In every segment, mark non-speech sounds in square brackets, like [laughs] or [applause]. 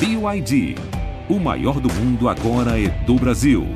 BYD. O maior do mundo agora é do Brasil.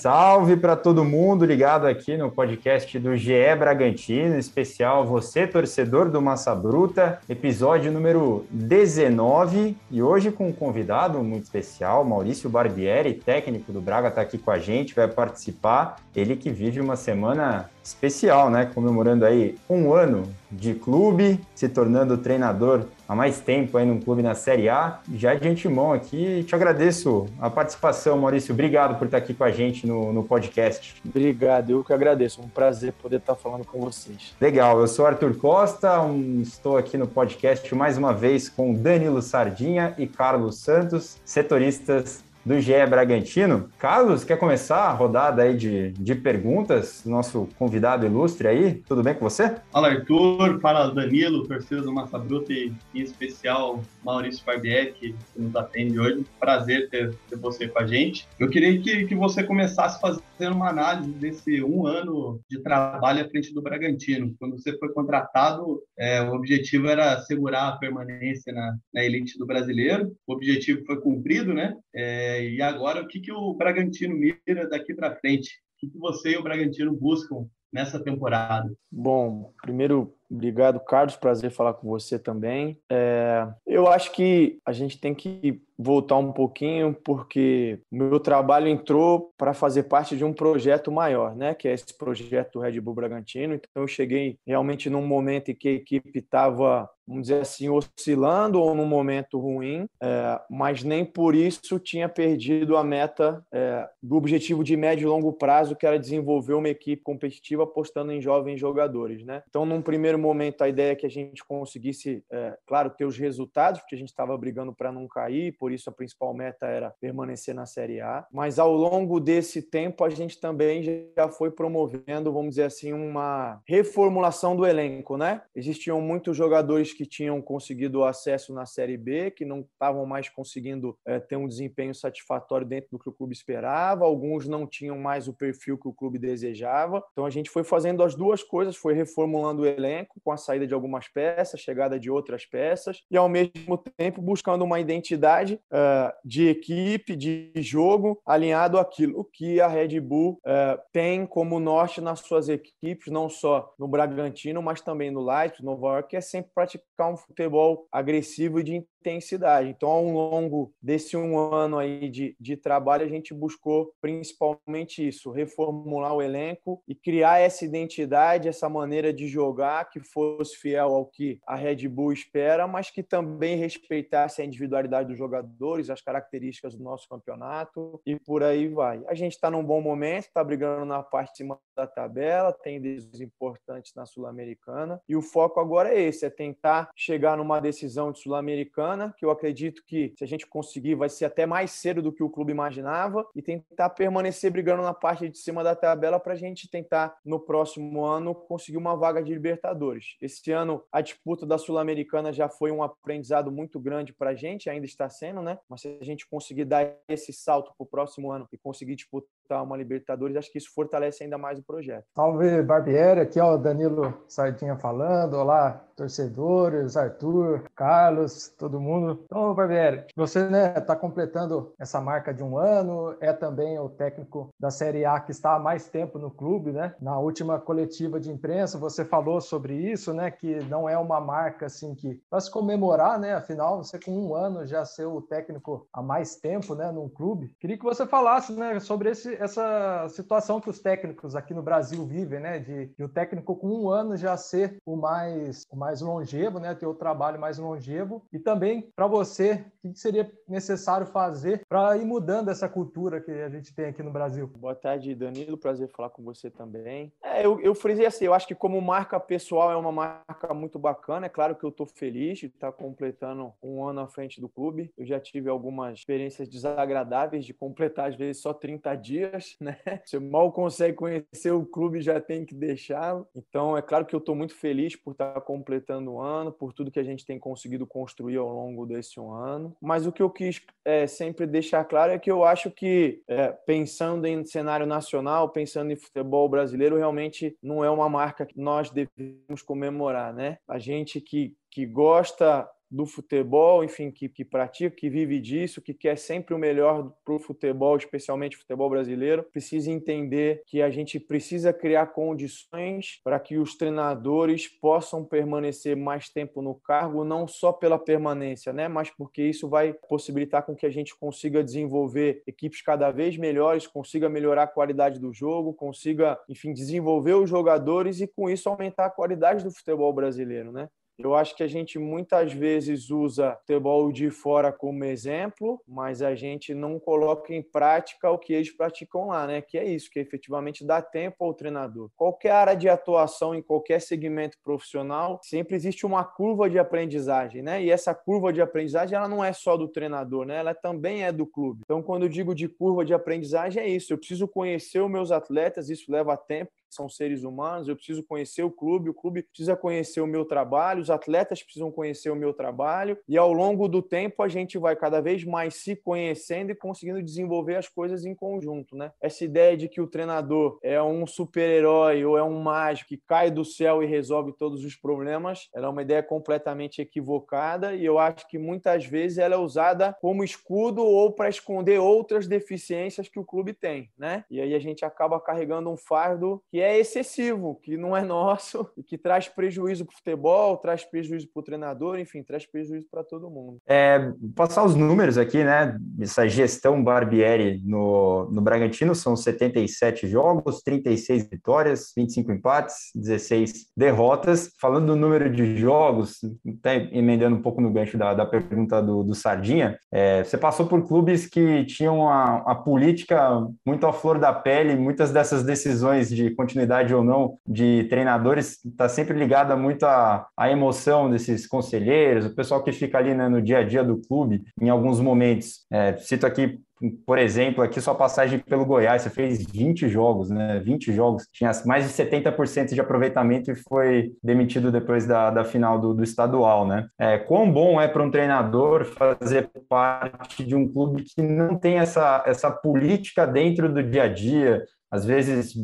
Salve para todo mundo ligado aqui no podcast do GE Bragantino, especial você torcedor do Massa Bruta, episódio número 19 e hoje com um convidado muito especial, Maurício Barbieri, técnico do Braga, está aqui com a gente, vai participar. Ele que vive uma semana especial, né? Comemorando aí um ano de clube, se tornando treinador há mais tempo aí num clube na Série A. Já de antemão aqui, te agradeço a participação, Maurício. Obrigado por estar aqui com a gente no, no podcast. Obrigado, eu que agradeço. Um prazer poder estar falando com vocês. Legal, eu sou Arthur Costa, um, estou aqui no podcast mais uma vez com Danilo Sardinha e Carlos Santos, setoristas do GE Bragantino. Carlos, quer começar a rodada aí de, de perguntas? Nosso convidado ilustre aí, tudo bem com você? Fala Arthur, fala Danilo, torcedor do Massa Bruta e em especial Maurício Barbieri, que nos atende hoje. Prazer ter, ter você com a gente. Eu queria que, que você começasse fazendo uma análise desse um ano de trabalho à frente do Bragantino. Quando você foi contratado, é, o objetivo era assegurar a permanência na, na elite do brasileiro. O objetivo foi cumprido, né? É, e agora, o que, que o Bragantino mira daqui para frente? O que, que você e o Bragantino buscam nessa temporada? Bom, primeiro, obrigado, Carlos. Prazer falar com você também. É, eu acho que a gente tem que voltar um pouquinho, porque meu trabalho entrou para fazer parte de um projeto maior, né? Que é esse projeto Red Bull Bragantino. Então, eu cheguei realmente num momento em que a equipe estava vamos dizer assim, oscilando ou num momento ruim, é, mas nem por isso tinha perdido a meta é, do objetivo de médio e longo prazo, que era desenvolver uma equipe competitiva apostando em jovens jogadores. Né? Então, num primeiro momento, a ideia é que a gente conseguisse, é, claro, ter os resultados, porque a gente estava brigando para não cair, por isso a principal meta era permanecer na Série A. Mas ao longo desse tempo, a gente também já foi promovendo, vamos dizer assim, uma reformulação do elenco. Né? Existiam muitos jogadores que tinham conseguido acesso na Série B, que não estavam mais conseguindo é, ter um desempenho satisfatório dentro do que o clube esperava, alguns não tinham mais o perfil que o clube desejava. Então a gente foi fazendo as duas coisas, foi reformulando o elenco com a saída de algumas peças, chegada de outras peças, e ao mesmo tempo buscando uma identidade uh, de equipe, de jogo, alinhado àquilo que a Red Bull uh, tem como norte nas suas equipes, não só no Bragantino, mas também no Light, no Nova York, que é sempre praticar um futebol agressivo e de intensidade. Então, ao longo desse um ano aí de, de trabalho, a gente buscou principalmente isso, reformular o elenco e criar essa identidade, essa maneira de jogar que fosse fiel ao que a Red Bull espera, mas que também respeitasse a individualidade dos jogadores, as características do nosso campeonato e por aí vai. A gente está num bom momento, está brigando na parte de cima da tabela, tem decisões importantes na Sul-Americana e o foco agora é esse, é tentar chegar numa decisão de Sul-Americana que eu acredito que, se a gente conseguir, vai ser até mais cedo do que o clube imaginava, e tentar permanecer brigando na parte de cima da tabela para a gente tentar, no próximo ano, conseguir uma vaga de Libertadores. Esse ano, a disputa da Sul-Americana já foi um aprendizado muito grande para a gente, ainda está sendo, né? Mas se a gente conseguir dar esse salto para o próximo ano e conseguir disputar uma Libertadores, acho que isso fortalece ainda mais o projeto. Salve, Barbieri, aqui é o Danilo Sardinha falando. Olá, torcedores, Arthur, Carlos, todo mundo. Então, Barbieri, você né, tá completando essa marca de um ano, é também o técnico da Série A que está há mais tempo no clube, né? Na última coletiva de imprensa, você falou sobre isso, né? Que não é uma marca assim que para se comemorar, né? Afinal, você com um ano já ser o técnico há mais tempo, né? Num clube. Queria que você falasse, né? Sobre esse, essa situação que os técnicos aqui no Brasil vivem, né? De, de o técnico com um ano já ser o mais, o mais longevo, né, ter o trabalho mais longevo e também para você, o que seria necessário fazer para ir mudando essa cultura que a gente tem aqui no Brasil? Boa tarde, Danilo, prazer falar com você também. É, eu, eu frisei assim, eu acho que como marca pessoal é uma marca muito bacana, é claro que eu estou feliz de estar completando um ano à frente do clube, eu já tive algumas experiências desagradáveis de completar às vezes só 30 dias, [laughs] né? Você mal consegue conhecer o clube já tem que deixá-lo, então é claro que eu estou muito feliz por estar completando completando o ano, por tudo que a gente tem conseguido construir ao longo desse um ano. Mas o que eu quis é, sempre deixar claro é que eu acho que, é, pensando em cenário nacional, pensando em futebol brasileiro, realmente não é uma marca que nós devemos comemorar, né? A gente que, que gosta do futebol, enfim, que, que pratica, que vive disso, que quer sempre o melhor para o futebol, especialmente futebol brasileiro, precisa entender que a gente precisa criar condições para que os treinadores possam permanecer mais tempo no cargo, não só pela permanência, né, mas porque isso vai possibilitar com que a gente consiga desenvolver equipes cada vez melhores, consiga melhorar a qualidade do jogo, consiga, enfim, desenvolver os jogadores e com isso aumentar a qualidade do futebol brasileiro, né? Eu acho que a gente muitas vezes usa futebol de fora como exemplo, mas a gente não coloca em prática o que eles praticam lá, né? Que é isso, que efetivamente dá tempo ao treinador. Qualquer área de atuação em qualquer segmento profissional, sempre existe uma curva de aprendizagem, né? E essa curva de aprendizagem, ela não é só do treinador, né? Ela também é do clube. Então, quando eu digo de curva de aprendizagem, é isso. Eu preciso conhecer os meus atletas, isso leva tempo são seres humanos, eu preciso conhecer o clube, o clube precisa conhecer o meu trabalho, os atletas precisam conhecer o meu trabalho, e ao longo do tempo a gente vai cada vez mais se conhecendo e conseguindo desenvolver as coisas em conjunto, né? Essa ideia de que o treinador é um super-herói ou é um mágico que cai do céu e resolve todos os problemas, ela é uma ideia completamente equivocada e eu acho que muitas vezes ela é usada como escudo ou para esconder outras deficiências que o clube tem, né? E aí a gente acaba carregando um fardo que é excessivo, que não é nosso [laughs] e que traz prejuízo para o futebol, traz prejuízo para o treinador, enfim, traz prejuízo para todo mundo. É, passar os números aqui, né? Essa gestão Barbieri no, no Bragantino são 77 jogos, 36 vitórias, 25 empates, 16 derrotas. Falando do número de jogos, até emendando um pouco no gancho da, da pergunta do, do Sardinha, é, você passou por clubes que tinham a, a política muito à flor da pele, muitas dessas decisões de continuidade ou não de treinadores está sempre ligada muito à, à emoção desses conselheiros, o pessoal que fica ali né, no dia a dia do clube, em alguns momentos. É, cito aqui por exemplo, aqui sua passagem pelo Goiás, você fez 20 jogos, né? 20 jogos, tinha mais de 70% de aproveitamento e foi demitido depois da, da final do, do estadual, né? É, quão bom é para um treinador fazer parte de um clube que não tem essa, essa política dentro do dia a dia, às vezes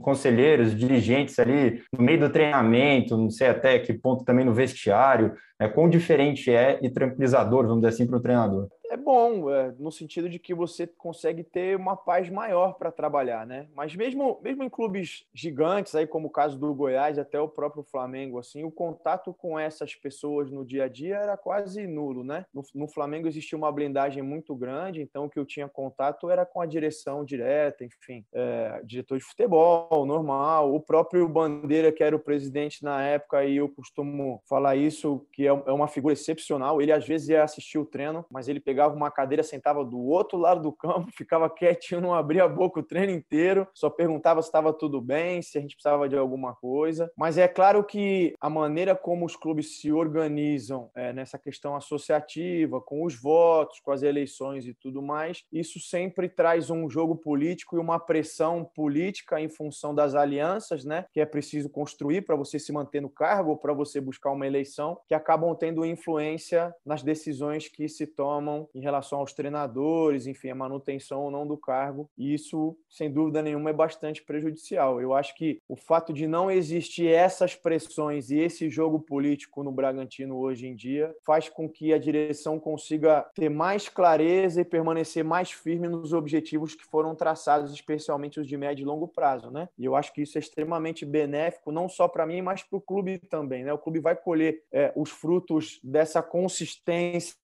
conselheiros, dirigentes ali no meio do treinamento, não sei até que ponto também no vestiário, é, quão diferente é e tranquilizador, vamos dizer assim, para o treinador é bom, é, no sentido de que você consegue ter uma paz maior para trabalhar, né? Mas mesmo, mesmo em clubes gigantes, aí como o caso do Goiás, até o próprio Flamengo, assim, o contato com essas pessoas no dia a dia era quase nulo, né? No, no Flamengo existia uma blindagem muito grande, então o que eu tinha contato era com a direção direta, enfim, é, diretor de futebol, normal, o próprio Bandeira, que era o presidente na época, e eu costumo falar isso, que é, é uma figura excepcional, ele às vezes ia assistir o treino, mas ele pegava uma cadeira, sentava do outro lado do campo, [laughs] ficava quietinho, não abria a boca o treino inteiro, só perguntava se estava tudo bem, se a gente precisava de alguma coisa. Mas é claro que a maneira como os clubes se organizam é, nessa questão associativa, com os votos, com as eleições e tudo mais, isso sempre traz um jogo político e uma pressão política em função das alianças, né, que é preciso construir para você se manter no cargo, para você buscar uma eleição, que acabam tendo influência nas decisões que se tomam em relação aos treinadores, enfim, a manutenção ou não do cargo. E isso, sem dúvida nenhuma, é bastante prejudicial. Eu acho que o fato de não existir essas pressões e esse jogo político no Bragantino hoje em dia faz com que a direção consiga ter mais clareza e permanecer mais firme nos objetivos que foram traçados, especialmente os de médio e longo prazo, né? E eu acho que isso é extremamente benéfico, não só para mim, mas para o clube também, né? O clube vai colher é, os frutos dessa consistência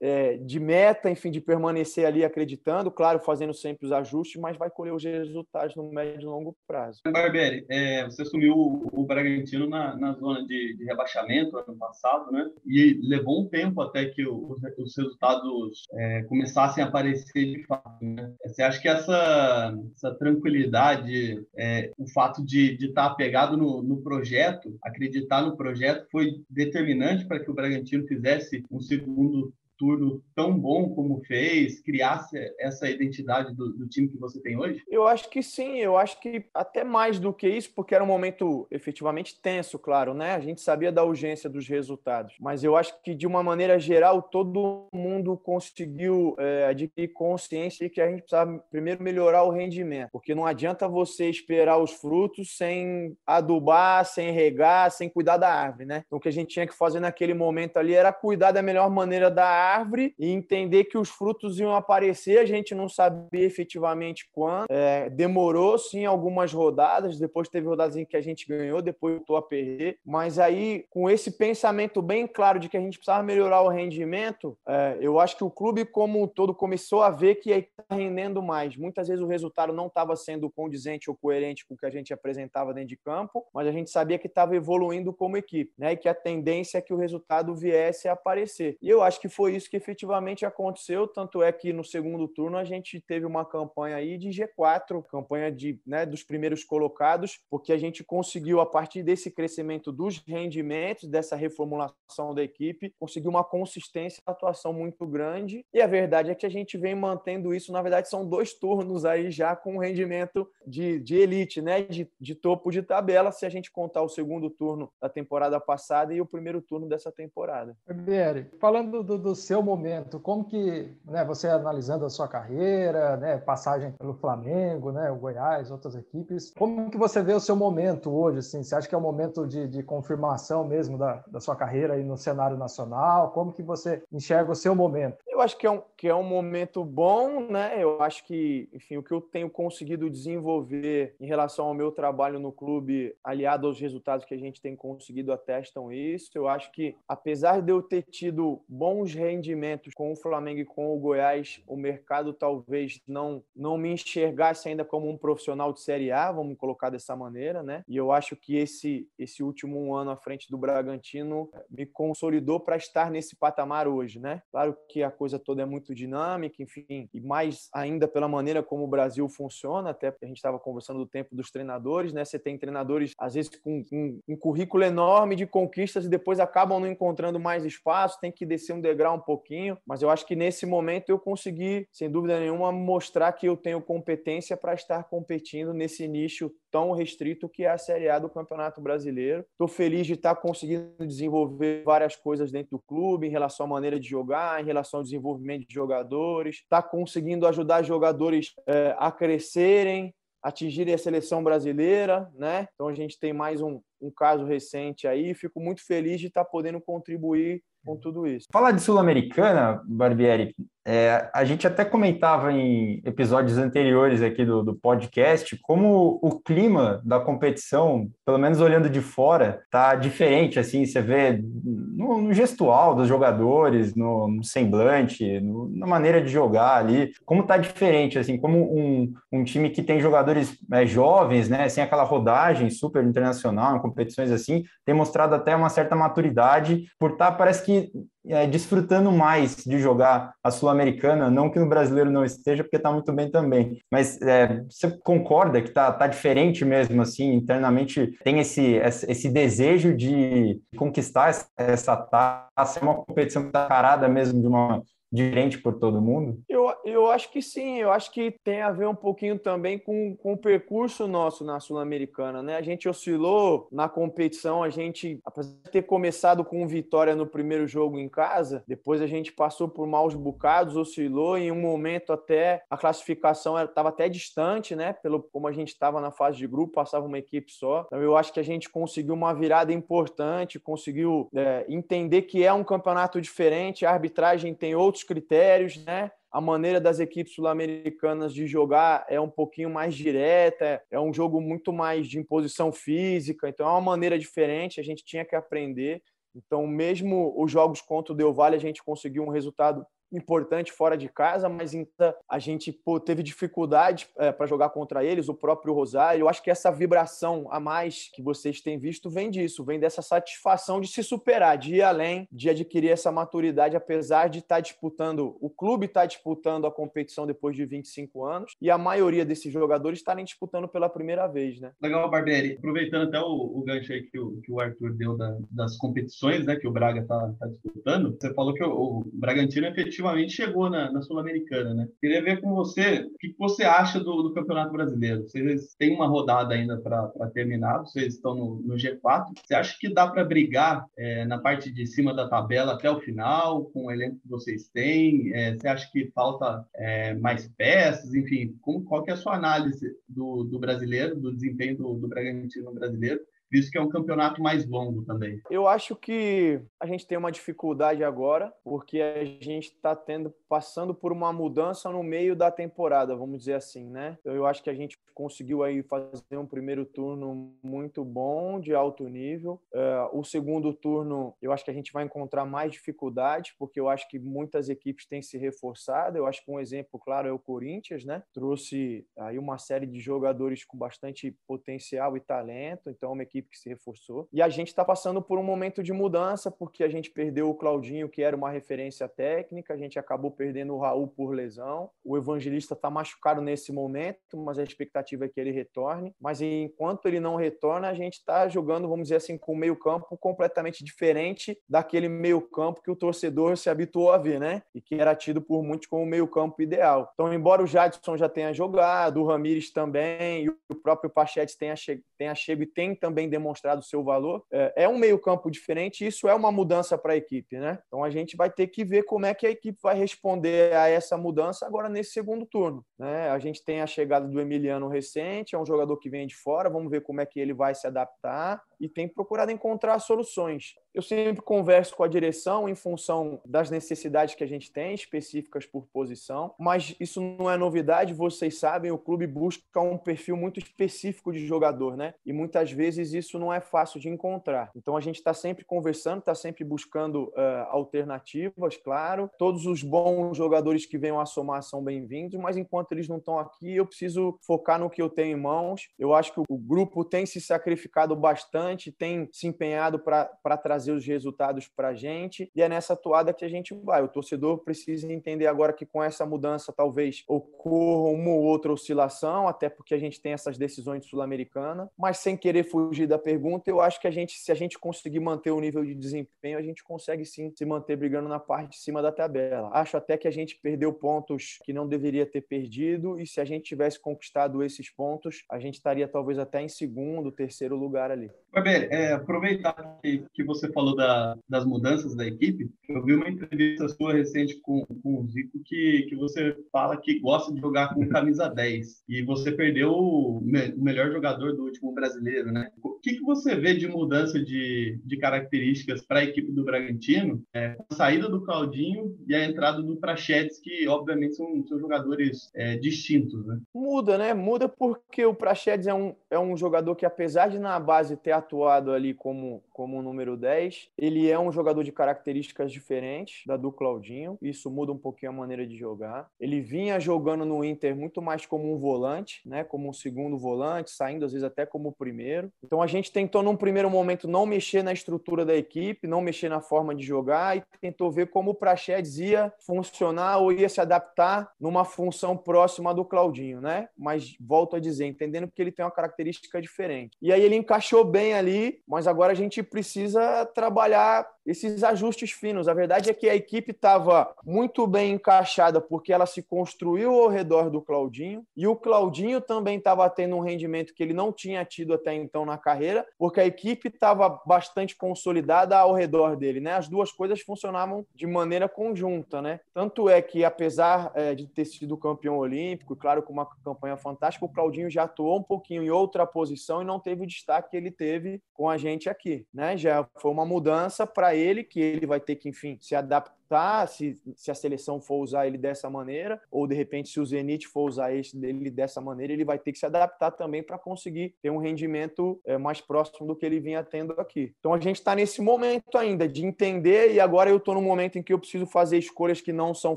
é, de meta, enfim, de permanecer ali acreditando, claro, fazendo sempre os ajustes, mas vai colher os resultados no médio e longo prazo. Barbieri, é, você assumiu o Bragantino na, na zona de, de, rebaixamento ano passado, né? E levou um tempo até que o, os resultados é, começassem a aparecer de fato. Né? Você acha que essa, essa tranquilidade, é, o fato de estar tá apegado no, no projeto, acreditar no projeto, foi determinante para que o Bragantino fizesse um segundo turno tão bom como fez, criasse essa identidade do, do, time que você tem hoje? Eu acho que sim, eu acho que até mais do que isso, porque era um momento efetivamente tenso, claro, né? A gente sabia da urgência dos resultados, mas eu acho que de uma maneira geral todo mundo conseguiu é, adquirir consciência de que a gente precisava primeiro melhorar o rendimento, porque não adianta você esperar os frutos sem adubar, sem regar, sem cuidar da árvore, né? Então o que a gente tinha que fazer naquele momento ali era cuidar da melhor maneira da árvore e entender que os frutos iam aparecer, a gente não sabia efetivamente quando. É, demorou sim algumas rodadas, depois teve rodadas em que a gente ganhou, depois voltou a perder, mas aí com esse pensamento bem claro de que a gente precisava melhorar o rendimento, é, eu acho que o clube como um todo começou a ver que está rendendo mais. Muitas vezes o resultado não estava sendo condizente ou coerente com o que a gente apresentava dentro de campo, mas a gente sabia que estava evoluindo como equipe, né? E que a tendência é que o resultado viesse a aparecer. E eu acho que foi isso que efetivamente aconteceu, tanto é que no segundo turno a gente teve uma campanha aí de G4, campanha de, né, dos primeiros colocados, porque a gente conseguiu a partir desse crescimento dos rendimentos, dessa reformulação da equipe, conseguir uma consistência, atuação muito grande. E a verdade é que a gente vem mantendo isso. Na verdade, são dois turnos aí já com rendimento de, de elite, né? De, de topo de tabela, se a gente contar o segundo turno da temporada passada e o primeiro turno dessa temporada. Bieri, falando do, do, seu momento, como que, né, você analisando a sua carreira, né, passagem pelo Flamengo, né, o Goiás, outras equipes, como que você vê o seu momento hoje, assim? Você acha que é um momento de, de confirmação mesmo da, da sua carreira aí no cenário nacional? Como que você enxerga o seu momento? Eu acho que é um, que é um momento bom, né? Eu acho que, enfim, o que eu tenho conseguido desenvolver em relação ao meu trabalho no clube, aliado aos resultados que a gente tem conseguido, atestam isso. Eu acho que, apesar de eu ter tido bons rendimentos com o Flamengo e com o Goiás, o mercado talvez não, não me enxergasse ainda como um profissional de Série A, vamos colocar dessa maneira, né? E eu acho que esse, esse último ano à frente do Bragantino me consolidou para estar nesse patamar hoje, né? Claro que a coisa toda é muito dinâmica, enfim, e mais ainda pela maneira como o Brasil funciona, até a gente estava conversando do tempo dos treinadores, né? Você tem treinadores, às vezes, com, com um currículo enorme de conquistas e depois acabam não encontrando mais espaço, tem que descer um degrau um pouquinho, mas eu acho que nesse momento eu consegui, sem dúvida nenhuma, mostrar que eu tenho competência para estar competindo nesse nicho tão restrito que é a Série A do Campeonato Brasileiro. Estou feliz de estar conseguindo desenvolver várias coisas dentro do clube em relação à maneira de jogar, em relação ao desenvolvimento de jogadores, está conseguindo ajudar jogadores é, a crescerem, atingirem a seleção brasileira, né? Então a gente tem mais um, um caso recente aí. Fico muito feliz de estar podendo contribuir com tudo isso. Falar de Sul-Americana, Barbieri, é, a gente até comentava em episódios anteriores aqui do, do, podcast como o clima da competição, pelo menos olhando de fora, tá diferente. Assim, você vê no, no gestual dos jogadores, no, no semblante, no, na maneira de jogar ali, como tá diferente. Assim, como um, um time que tem jogadores é, jovens, né, sem aquela rodagem super internacional, em competições assim, tem mostrado até uma certa maturidade por estar, tá, parece que é, desfrutando mais de jogar a Sul-Americana, não que no brasileiro não esteja, porque está muito bem também. Mas é, você concorda que está tá diferente mesmo, assim, internamente tem esse, esse desejo de conquistar essa taça, é uma competição carada mesmo de uma diferente por todo mundo? Eu, eu acho que sim, eu acho que tem a ver um pouquinho também com, com o percurso nosso na Sul-Americana, né? A gente oscilou na competição, a gente, apesar de ter começado com vitória no primeiro jogo em casa, depois a gente passou por maus bocados, oscilou, em um momento até a classificação estava até distante, né? Pelo como a gente estava na fase de grupo, passava uma equipe só. Então eu acho que a gente conseguiu uma virada importante, conseguiu é, entender que é um campeonato diferente, a arbitragem tem outros outros critérios, né? A maneira das equipes sul-americanas de jogar é um pouquinho mais direta, é um jogo muito mais de imposição física, então é uma maneira diferente, a gente tinha que aprender. Então, mesmo os jogos contra o Del Valle, a gente conseguiu um resultado importante fora de casa, mas ainda a gente pô, teve dificuldade é, para jogar contra eles, o próprio Rosário. Eu acho que essa vibração a mais que vocês têm visto vem disso, vem dessa satisfação de se superar, de ir além, de adquirir essa maturidade, apesar de estar tá disputando, o clube está disputando a competição depois de 25 anos e a maioria desses jogadores estarem disputando pela primeira vez, né? Legal, Barbieri. Aproveitando até o, o gancho aí que o, que o Arthur deu da, das competições, né, que o Braga está tá disputando, você falou que o, o Bragantino efetivamente chegou na, na Sul-Americana, né? Queria ver com você o que, você acha do, do, Campeonato Brasileiro. Vocês têm uma rodada ainda para terminar, vocês estão no, no, G4. Você acha que dá para brigar é, na parte de cima da tabela até o final, com o elenco que vocês têm? É, você acha que falta é, mais peças? Enfim, como, qual que é a sua análise do, do brasileiro, do desempenho do, do Bragantino brasileiro? Visto que é um campeonato mais longo também. Eu acho que a gente tem uma dificuldade agora, porque a gente está tendo passando por uma mudança no meio da temporada, vamos dizer assim, né? Então, eu acho que a gente conseguiu aí fazer um primeiro turno muito bom, de alto nível. Uh, o segundo turno, eu acho que a gente vai encontrar mais dificuldade, porque eu acho que muitas equipes têm se reforçado. Eu acho que um exemplo claro é o Corinthians, né? Trouxe aí uma série de jogadores com bastante potencial e talento, então é uma equipe que se reforçou. E a gente está passando por um momento de mudança, porque a gente perdeu o Claudinho, que era uma referência técnica, a gente acabou perdendo o Raul por lesão. O Evangelista está machucado nesse momento, mas a expectativa é que ele retorne. Mas enquanto ele não retorna, a gente está jogando, vamos dizer assim, com o meio-campo completamente diferente daquele meio-campo que o torcedor se habituou a ver, né? E que era tido por muitos como o meio-campo ideal. Então, embora o Jadson já tenha jogado, o Ramires também, e o próprio Pachete tenha, che tenha chego e tem também demonstrado o seu valor, é, é um meio-campo diferente isso é uma mudança para a equipe, né? Então, a gente vai ter que ver como é que a equipe vai responder a essa mudança agora nesse segundo turno. Né? A gente tem a chegada do Emiliano recente, é um jogador que vem de fora, vamos ver como é que ele vai se adaptar e tem procurado encontrar soluções. Eu sempre converso com a direção em função das necessidades que a gente tem, específicas por posição, mas isso não é novidade, vocês sabem, o clube busca um perfil muito específico de jogador, né? E muitas vezes isso não é fácil de encontrar. Então a gente está sempre conversando, está sempre buscando uh, alternativas, claro. Todos os bons jogadores que venham a somar são bem-vindos, mas enquanto eles não estão aqui, eu preciso focar no que eu tenho em mãos. Eu acho que o grupo tem se sacrificado bastante, tem se empenhado para trazer trazer os resultados para a gente e é nessa toada que a gente vai. O torcedor precisa entender agora que com essa mudança talvez ocorra uma ou outra oscilação, até porque a gente tem essas decisões sul-americana, mas sem querer fugir da pergunta, eu acho que a gente, se a gente conseguir manter o nível de desempenho, a gente consegue sim se manter brigando na parte de cima da tabela. Acho até que a gente perdeu pontos que não deveria ter perdido e se a gente tivesse conquistado esses pontos, a gente estaria talvez até em segundo, terceiro lugar ali. Faber, é, aproveitar que, que você falou da, das mudanças da equipe, eu vi uma entrevista sua recente com, com o Zico que, que você fala que gosta de jogar com camisa 10 e você perdeu o, me, o melhor jogador do último brasileiro, né? O que, que você vê de mudança de, de características para a equipe do Bragantino, é, a saída do Claudinho e a entrada do Prachedes, que obviamente são, são jogadores é, distintos, né? Muda, né? Muda porque o Prachedes é um, é um jogador que, apesar de na base ter atuado ali como, como número 10, ele é um jogador de características diferentes da do Claudinho. Isso muda um pouquinho a maneira de jogar. Ele vinha jogando no Inter muito mais como um volante, né? Como um segundo volante, saindo às vezes até como o primeiro. Então a gente tentou num primeiro momento não mexer na estrutura da equipe, não mexer na forma de jogar e tentou ver como o Praxedes ia funcionar ou ia se adaptar numa função próxima do Claudinho, né? Mas volto a dizer, entendendo que ele tem uma característica diferente. E aí ele encaixou bem ali, mas agora a gente precisa trabalhar esses ajustes finos. A verdade é que a equipe estava muito bem encaixada porque ela se construiu ao redor do Claudinho e o Claudinho também estava tendo um rendimento que ele não tinha tido até então na carreira, porque a equipe estava bastante consolidada ao redor dele, né? As duas coisas funcionavam de maneira conjunta, né? Tanto é que apesar é, de ter sido campeão olímpico, claro, com uma campanha fantástica, o Claudinho já atuou um pouquinho em outra posição e não teve o destaque que ele teve com a gente aqui, né? Já foi uma mudança para ele, que ele vai ter que, enfim, se adaptar se, se a seleção for usar ele dessa maneira, ou de repente se o Zenit for usar ele dessa maneira, ele vai ter que se adaptar também para conseguir ter um rendimento é, mais próximo do que ele vinha tendo aqui. Então a gente está nesse momento ainda de entender, e agora eu estou no momento em que eu preciso fazer escolhas que não são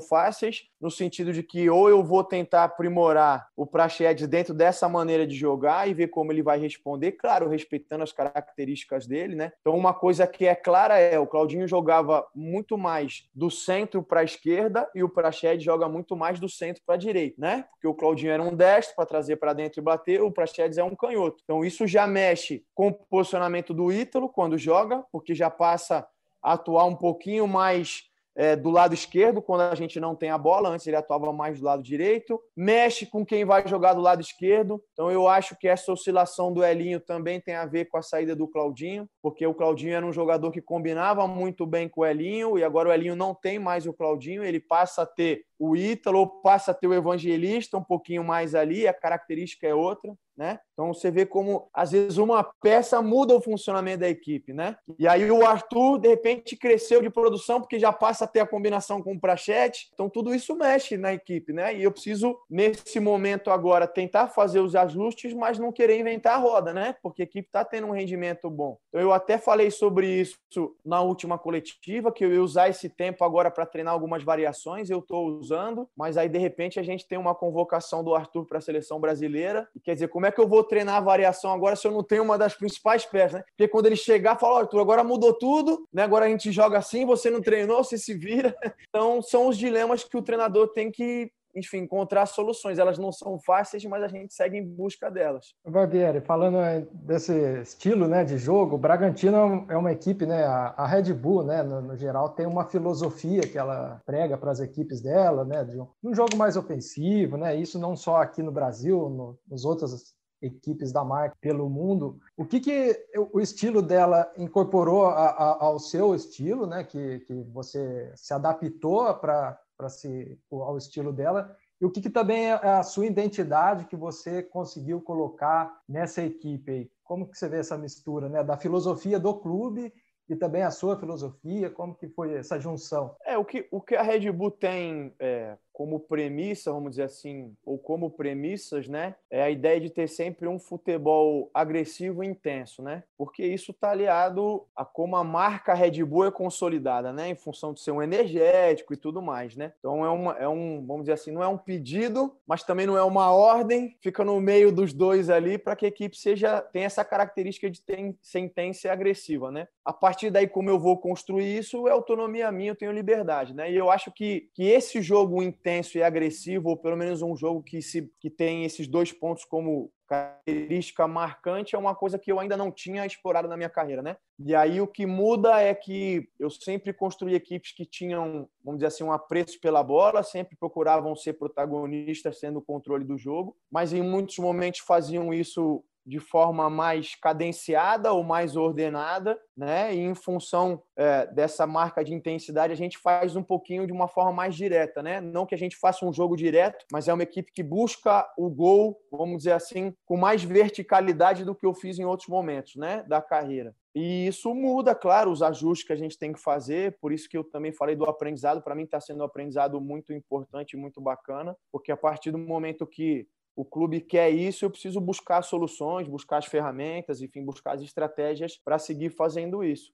fáceis, no sentido de que ou eu vou tentar aprimorar o Praxedes dentro dessa maneira de jogar e ver como ele vai responder, claro, respeitando as características dele, né? Então uma coisa que é clara é o Claudinho jogava muito mais do centro para a esquerda e o Praxedes joga muito mais do centro para a direita, né? Porque o Claudinho era um destro para trazer para dentro e bater, o Praxedes é um canhoto. Então isso já mexe com o posicionamento do Ítalo quando joga, porque já passa a atuar um pouquinho mais é, do lado esquerdo, quando a gente não tem a bola. Antes ele atuava mais do lado direito. Mexe com quem vai jogar do lado esquerdo. Então eu acho que essa oscilação do Elinho também tem a ver com a saída do Claudinho, porque o Claudinho era um jogador que combinava muito bem com o Elinho, e agora o Elinho não tem mais o Claudinho, ele passa a ter o Ítalo, passa a ter o Evangelista um pouquinho mais ali, a característica é outra né? Então você vê como às vezes uma peça muda o funcionamento da equipe, né? E aí o Arthur de repente cresceu de produção porque já passa a ter a combinação com o Prachete. Então tudo isso mexe na equipe, né? E eu preciso nesse momento agora tentar fazer os ajustes, mas não querer inventar a roda, né? Porque a equipe está tendo um rendimento bom. Então, eu até falei sobre isso na última coletiva que eu ia usar esse tempo agora para treinar algumas variações. Eu estou usando, mas aí de repente a gente tem uma convocação do Arthur para a seleção brasileira. E quer dizer, como é que eu vou treinar a variação agora se eu não tenho uma das principais peças, né? Porque quando ele chegar, fala, Arthur, agora mudou tudo, né? Agora a gente joga assim, você não treinou, você se vira. [laughs] Então, são os dilemas que o treinador tem que enfim, encontrar soluções. Elas não são fáceis, mas a gente segue em busca delas. Barbieri, falando eh, desse estilo né, de jogo, o Bragantino é uma equipe, né, a Red Bull, né, no, no geral, tem uma filosofia que ela prega para as equipes dela, né, de um, jogo mais ofensivo, né, isso não só aqui no Brasil, no, nos outras equipes da marca pelo mundo. O que, que o estilo dela incorporou a, a, ao seu estilo, né? Que, que você se adaptou para para se ao estilo dela e o que, que, também é a sua identidade que você conseguiu colocar nessa equipe aí? Como que você vê essa mistura, né, da filosofia do clube e também a sua filosofia? Como que foi essa junção? É o que o que a Red Bull tem é, como premissa, vamos dizer assim, ou como premissas, né, é a ideia de ter sempre um futebol agressivo e intenso, né? Porque isso está aliado a como a marca Red Bull é consolidada, né, em função de ser um energético e tudo mais, né? Então é, uma, é um, vamos dizer assim, não é um pedido, mas também não é uma ordem, fica no meio dos dois ali para que a equipe seja tenha essa característica de ter, ser e agressiva, né? A partir daí, como eu vou construir isso, é autonomia minha, eu tenho liberdade, né? E eu acho que, que esse jogo intenso e agressivo, ou pelo menos um jogo que, se, que tem esses dois pontos como característica marcante, é uma coisa que eu ainda não tinha explorado na minha carreira, né? E aí o que muda é que eu sempre construí equipes que tinham, vamos dizer assim, um apreço pela bola, sempre procuravam ser protagonistas, sendo o controle do jogo, mas em muitos momentos faziam isso de forma mais cadenciada ou mais ordenada, né? E em função é, dessa marca de intensidade, a gente faz um pouquinho de uma forma mais direta, né? Não que a gente faça um jogo direto, mas é uma equipe que busca o gol, vamos dizer assim, com mais verticalidade do que eu fiz em outros momentos, né? Da carreira. E isso muda, claro, os ajustes que a gente tem que fazer. Por isso que eu também falei do aprendizado. Para mim, está sendo um aprendizado muito importante, muito bacana, porque a partir do momento que o clube quer isso, eu preciso buscar soluções, buscar as ferramentas, enfim, buscar as estratégias para seguir fazendo isso.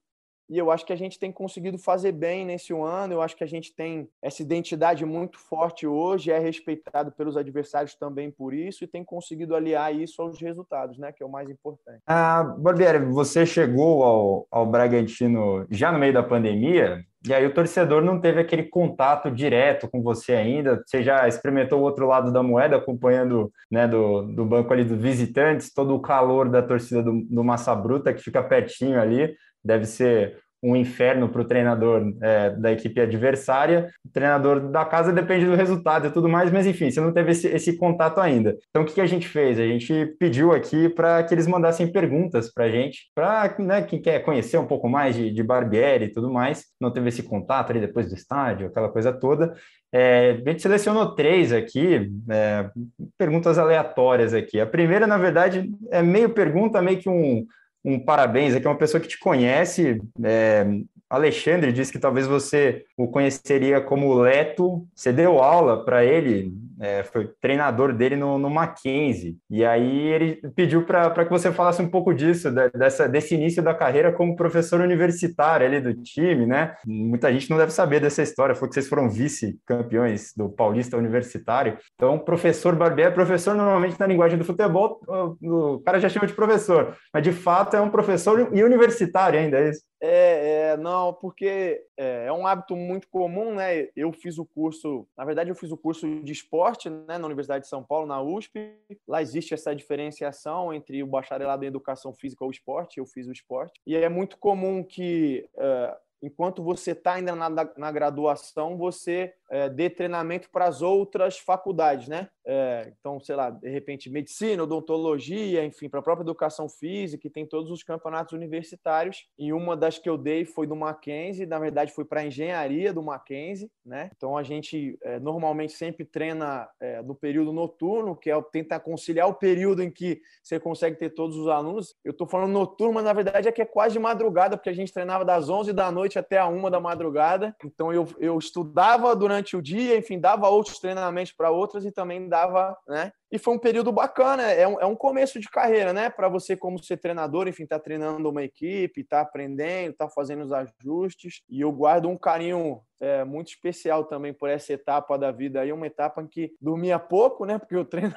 E eu acho que a gente tem conseguido fazer bem nesse ano. Eu acho que a gente tem essa identidade muito forte hoje, é respeitado pelos adversários também por isso e tem conseguido aliar isso aos resultados, né? Que é o mais importante. Ah, Barbieri, você chegou ao, ao Bragantino já no meio da pandemia. E aí o torcedor não teve aquele contato direto com você ainda. Você já experimentou o outro lado da moeda, acompanhando né, do, do banco ali dos visitantes, todo o calor da torcida do, do Massa Bruta, que fica pertinho ali deve ser um inferno para o treinador é, da equipe adversária. O treinador da casa depende do resultado e tudo mais, mas enfim, você não teve esse, esse contato ainda. Então, o que, que, a gente fez? A gente pediu aqui para que eles mandassem perguntas para a gente, para né, quem quer conhecer um pouco mais de, de Barbieri e tudo mais, não teve esse contato ali depois do estádio, aquela coisa toda. É, a gente selecionou três aqui, é, perguntas aleatórias aqui. A primeira, na verdade, é meio pergunta, meio que um um parabéns aqui, é uma pessoa que te conhece, é, Alexandre disse que talvez você o conheceria como Leto. Você deu aula para ele, é, foi treinador dele no, no Mackenzie. E aí ele pediu para que você falasse um pouco disso, dessa, desse início da carreira como professor universitário ali do time, né? Muita gente não deve saber dessa história, foi que vocês foram vice-campeões do Paulista Universitário. Então, professor Barbieri, professor normalmente na linguagem do futebol, o cara já chama de professor, mas de fato é um professor e universitário ainda, é isso? É, é, não, porque é, é, um hábito muito comum, né? Eu fiz o curso, na verdade, eu fiz o curso de esporte né, na Universidade de São Paulo, na USP. Lá existe essa diferenciação entre o bacharelado em educação física ou esporte, eu fiz o esporte. E é muito comum que, é, enquanto você está ainda na, na graduação, você é, dê treinamento para as outras faculdades, né? É, então, sei lá, de repente, medicina, odontologia, enfim, para a própria educação física, e tem todos os campeonatos universitários. E uma das que eu dei foi do Mackenzie, na verdade, foi para engenharia do Mackenzie, né? Então, a gente é, normalmente sempre treina é, no período noturno, que é tentar conciliar o período em que você consegue ter todos os alunos. Eu estou falando noturno, mas na verdade é que é quase madrugada, porque a gente treinava das 11 da noite até a 1 da madrugada. Então, eu, eu estudava durante o dia, enfim, dava outros treinamentos para outras e também dava, né? E foi um período bacana, é um, é um começo de carreira, né? Para você, como ser treinador, enfim, tá treinando uma equipe, tá aprendendo, tá fazendo os ajustes. E eu guardo um carinho é, muito especial também por essa etapa da vida aí, uma etapa em que dormia pouco, né? Porque o [laughs] treino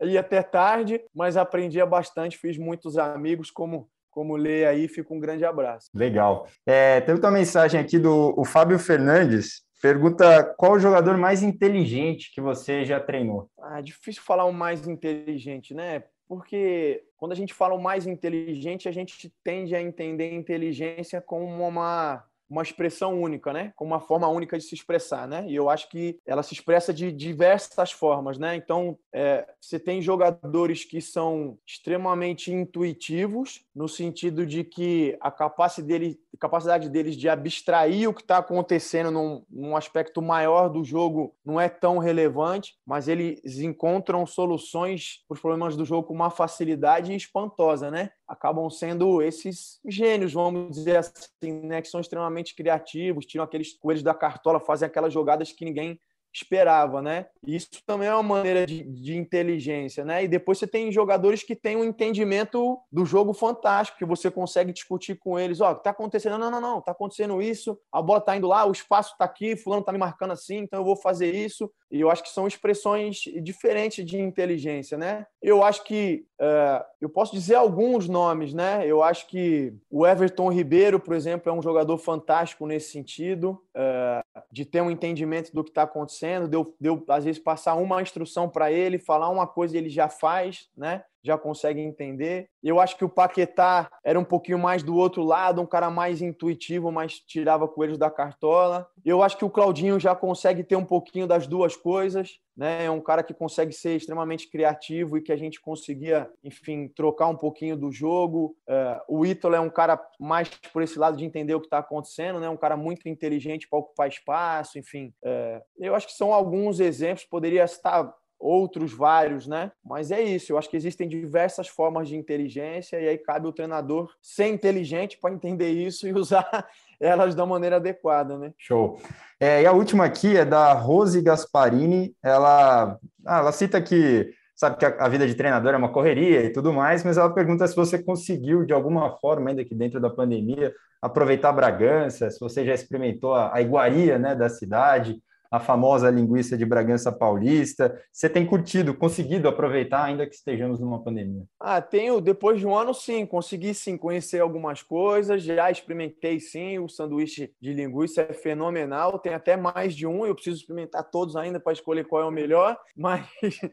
ia até tarde, mas aprendia bastante, fiz muitos amigos, como como lê aí, fica um grande abraço. Legal. É, teve uma mensagem aqui do Fábio Fernandes, Pergunta qual o jogador mais inteligente que você já treinou? Ah, difícil falar o mais inteligente, né? Porque quando a gente fala o mais inteligente, a gente tende a entender inteligência como uma uma expressão única, né? Com uma forma única de se expressar, né? E eu acho que ela se expressa de diversas formas, né? Então, é, você tem jogadores que são extremamente intuitivos, no sentido de que a capacidade, dele, capacidade deles de abstrair o que está acontecendo num, num aspecto maior do jogo não é tão relevante, mas eles encontram soluções para os problemas do jogo com uma facilidade espantosa, né? acabam sendo esses gênios, vamos dizer assim, né, que são extremamente criativos, tiram aqueles coelhos da cartola, fazem aquelas jogadas que ninguém esperava, né? Isso também é uma maneira de, de, inteligência, né? E depois você tem jogadores que têm um entendimento do jogo fantástico, que você consegue discutir com eles, ó, oh, tá acontecendo? Não, não, não, tá acontecendo isso, a bola tá indo lá, o espaço tá aqui, fulano tá me marcando assim, então eu vou fazer isso. E eu acho que são expressões diferentes de inteligência, né? Eu acho que uh, eu posso dizer alguns nomes, né? Eu acho que o Everton Ribeiro, por exemplo, é um jogador fantástico nesse sentido, uh, de ter um entendimento do que está acontecendo, de eu, de eu, às vezes, passar uma instrução para ele, falar uma coisa e ele já faz, né? Já consegue entender. Eu acho que o Paquetá era um pouquinho mais do outro lado, um cara mais intuitivo, mas tirava coelhos da cartola. Eu acho que o Claudinho já consegue ter um pouquinho das duas coisas, né? É um cara que consegue ser extremamente criativo e que a gente conseguia, enfim, trocar um pouquinho do jogo. Uh, o Ítalo é um cara mais por esse lado de entender o que está acontecendo, né? Um cara muito inteligente para ocupar espaço, enfim. Uh, eu acho que são alguns exemplos. Poderia estar outros vários, né? Mas é isso, eu acho que existem diversas formas de inteligência e aí cabe o treinador ser inteligente para entender isso e [laughs] usar elas da maneira adequada, né? Show. É, e a última aqui é da Rose Gasparini, ela, ah, ela cita que sabe que a, vida de treinador é uma correria e tudo mais, mas ela pergunta se você conseguiu, de alguma forma, ainda que dentro da pandemia, aproveitar Bragança, se você já experimentou a, a iguaria né, da cidade, a famosa linguiça de Bragança Paulista. Você tem curtido, conseguido aproveitar, ainda que estejamos numa pandemia? Ah, tenho, depois de um ano, sim, consegui sim conhecer algumas coisas, já experimentei sim, o sanduíche de linguiça é fenomenal, tem até mais de um, eu preciso experimentar todos ainda para escolher qual é o melhor, [laughs] mas,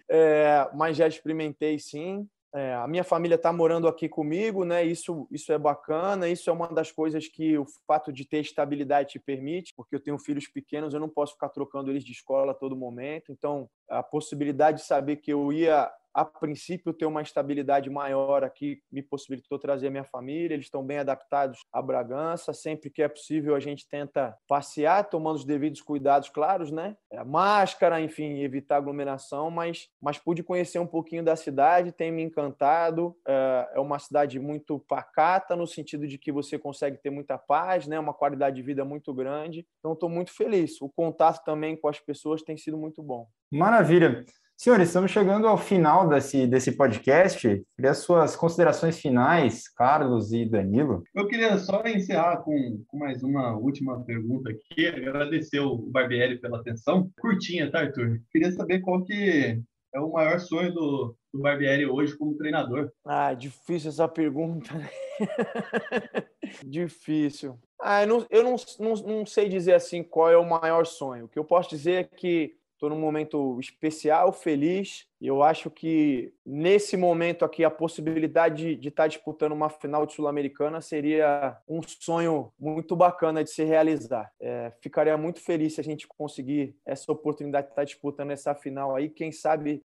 é, mas já experimentei sim. É, a minha família está morando aqui comigo, né? Isso, isso é bacana. Isso é uma das coisas que o fato de ter estabilidade te permite, porque eu tenho filhos pequenos, eu não posso ficar trocando eles de escola a todo momento. Então, a possibilidade de saber que eu ia a princípio, ter uma estabilidade maior aqui me possibilitou trazer minha família. Eles estão bem adaptados a Bragança. Sempre que é possível, a gente tenta passear, tomando os devidos cuidados, claros, né? É, máscara, enfim, evitar aglomeração, mas, mas pude conhecer um pouquinho da cidade, tem me encantado. É, é uma cidade muito pacata, no sentido de que você consegue ter muita paz, né? Uma qualidade de vida muito grande. Então, estou muito feliz. O contato também com as pessoas tem sido muito bom. Maravilha. Senhores, estamos chegando ao final desse, desse podcast. Queria suas considerações finais, Carlos e Danilo. Eu queria só encerrar com, com mais uma última pergunta aqui. Agradecer o Barbieri pela atenção. Curtinha, tá, Arthur? Queria saber qual que é o maior sonho do, do Barbieri hoje como treinador. Ah, difícil essa pergunta. Né? [laughs] difícil. Ah, eu, não, eu não, não, não sei dizer assim qual é o maior sonho. O que eu posso dizer é que estou num momento especial, feliz. Eu acho que nesse momento aqui a possibilidade de, estar tá disputando uma final de sul-americana seria um sonho muito bacana de se realizar. É, ficaria muito feliz se a gente conseguir essa oportunidade de estar tá disputando essa final aí. Quem sabe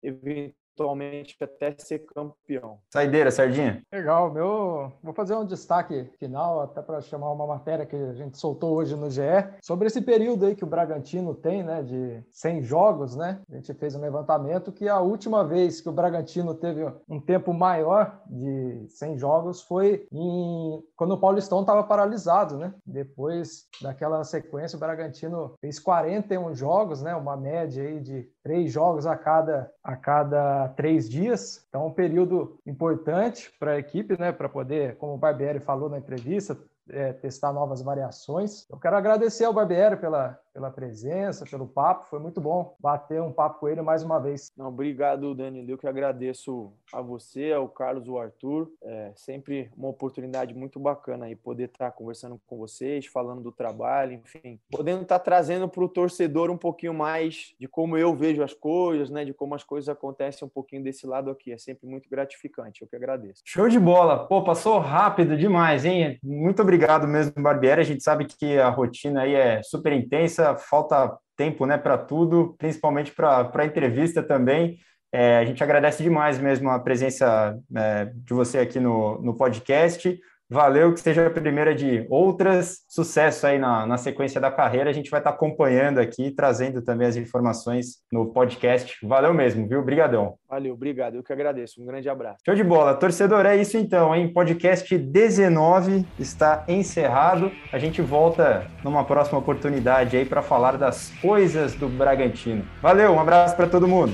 eventualmente até ser campeão. Saideira, Sardinha. Legal, meu. Vou fazer um destaque final, até para chamar uma matéria que a gente soltou hoje no GE, sobre esse período aí que o Bragantino tem, né, de 100 jogos, né? A gente fez um levantamento que a última vez que o Bragantino teve um tempo maior de 100 jogos foi em... quando o Paulistão estava paralisado, né? Depois daquela sequência, o Bragantino fez 41 jogos, né? Uma média aí de três jogos a cada, a cada três dias. Então, um período importante para a equipe, né? Para poder, como o Barbieri falou na entrevista, é, testar novas variações. Eu quero agradecer ao Barbieri pela, pela presença, pelo papo. Foi muito bom bater um papo com ele mais uma vez. Não, obrigado, Dani. Eu que agradeço a você, ao Carlos, o Arthur. É sempre uma oportunidade muito bacana aí poder estar conversando com vocês, falando do trabalho, enfim, podendo estar trazendo para o torcedor um pouquinho mais de como eu vejo as coisas, né, de como as coisas acontecem um pouquinho desse lado aqui. É sempre muito gratificante. Eu que agradeço. Show de bola. Pô, passou rápido demais, hein? Muito obrigado obrigado mesmo, Barbieri. A gente sabe que a rotina aí é super intensa, falta tempo né, para tudo, principalmente para a entrevista também. É, a gente agradece demais mesmo a presença é, de você aqui no, no podcast. Valeu, que seja a primeira de outras. Sucesso aí na, na sequência da carreira. A gente vai estar acompanhando aqui, trazendo também as informações no podcast. Valeu mesmo, viu? Obrigadão. Valeu, obrigado. Eu que agradeço. Um grande abraço. Show de bola. Torcedor, é isso então, hein? Podcast 19 está encerrado. A gente volta numa próxima oportunidade aí para falar das coisas do Bragantino. Valeu, um abraço para todo mundo.